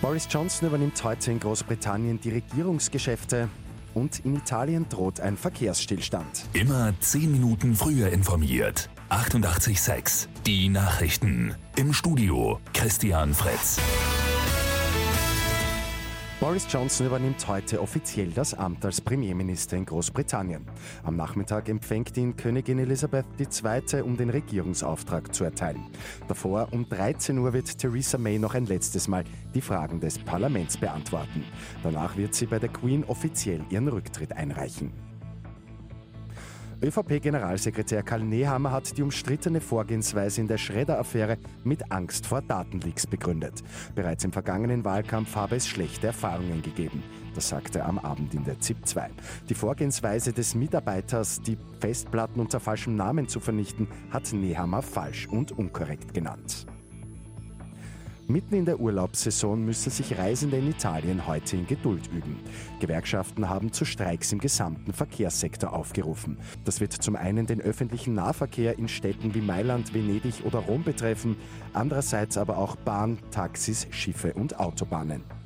Boris Johnson übernimmt heute in Großbritannien die Regierungsgeschäfte und in Italien droht ein Verkehrsstillstand. Immer 10 Minuten früher informiert. 88.6 Die Nachrichten. Im Studio Christian Fritz. Boris Johnson übernimmt heute offiziell das Amt als Premierminister in Großbritannien. Am Nachmittag empfängt ihn Königin Elisabeth II., um den Regierungsauftrag zu erteilen. Davor um 13 Uhr wird Theresa May noch ein letztes Mal die Fragen des Parlaments beantworten. Danach wird sie bei der Queen offiziell ihren Rücktritt einreichen. ÖVP-Generalsekretär Karl Nehammer hat die umstrittene Vorgehensweise in der Schredder-Affäre mit Angst vor Datenleaks begründet. Bereits im vergangenen Wahlkampf habe es schlechte Erfahrungen gegeben. Das sagte er am Abend in der ZIP 2. Die Vorgehensweise des Mitarbeiters, die Festplatten unter falschem Namen zu vernichten, hat Nehammer falsch und unkorrekt genannt. Mitten in der Urlaubssaison müssen sich Reisende in Italien heute in Geduld üben. Gewerkschaften haben zu Streiks im gesamten Verkehrssektor aufgerufen. Das wird zum einen den öffentlichen Nahverkehr in Städten wie Mailand, Venedig oder Rom betreffen, andererseits aber auch Bahn, Taxis, Schiffe und Autobahnen.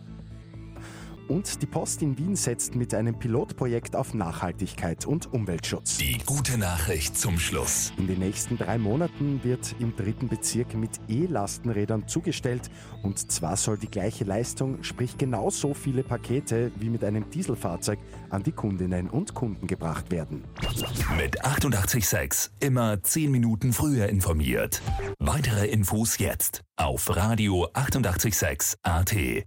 Und die Post in Wien setzt mit einem Pilotprojekt auf Nachhaltigkeit und Umweltschutz. Die gute Nachricht zum Schluss. In den nächsten drei Monaten wird im dritten Bezirk mit E-Lastenrädern zugestellt. Und zwar soll die gleiche Leistung, sprich genauso viele Pakete wie mit einem Dieselfahrzeug, an die Kundinnen und Kunden gebracht werden. Mit 886 immer 10 Minuten früher informiert. Weitere Infos jetzt auf Radio 886 AT.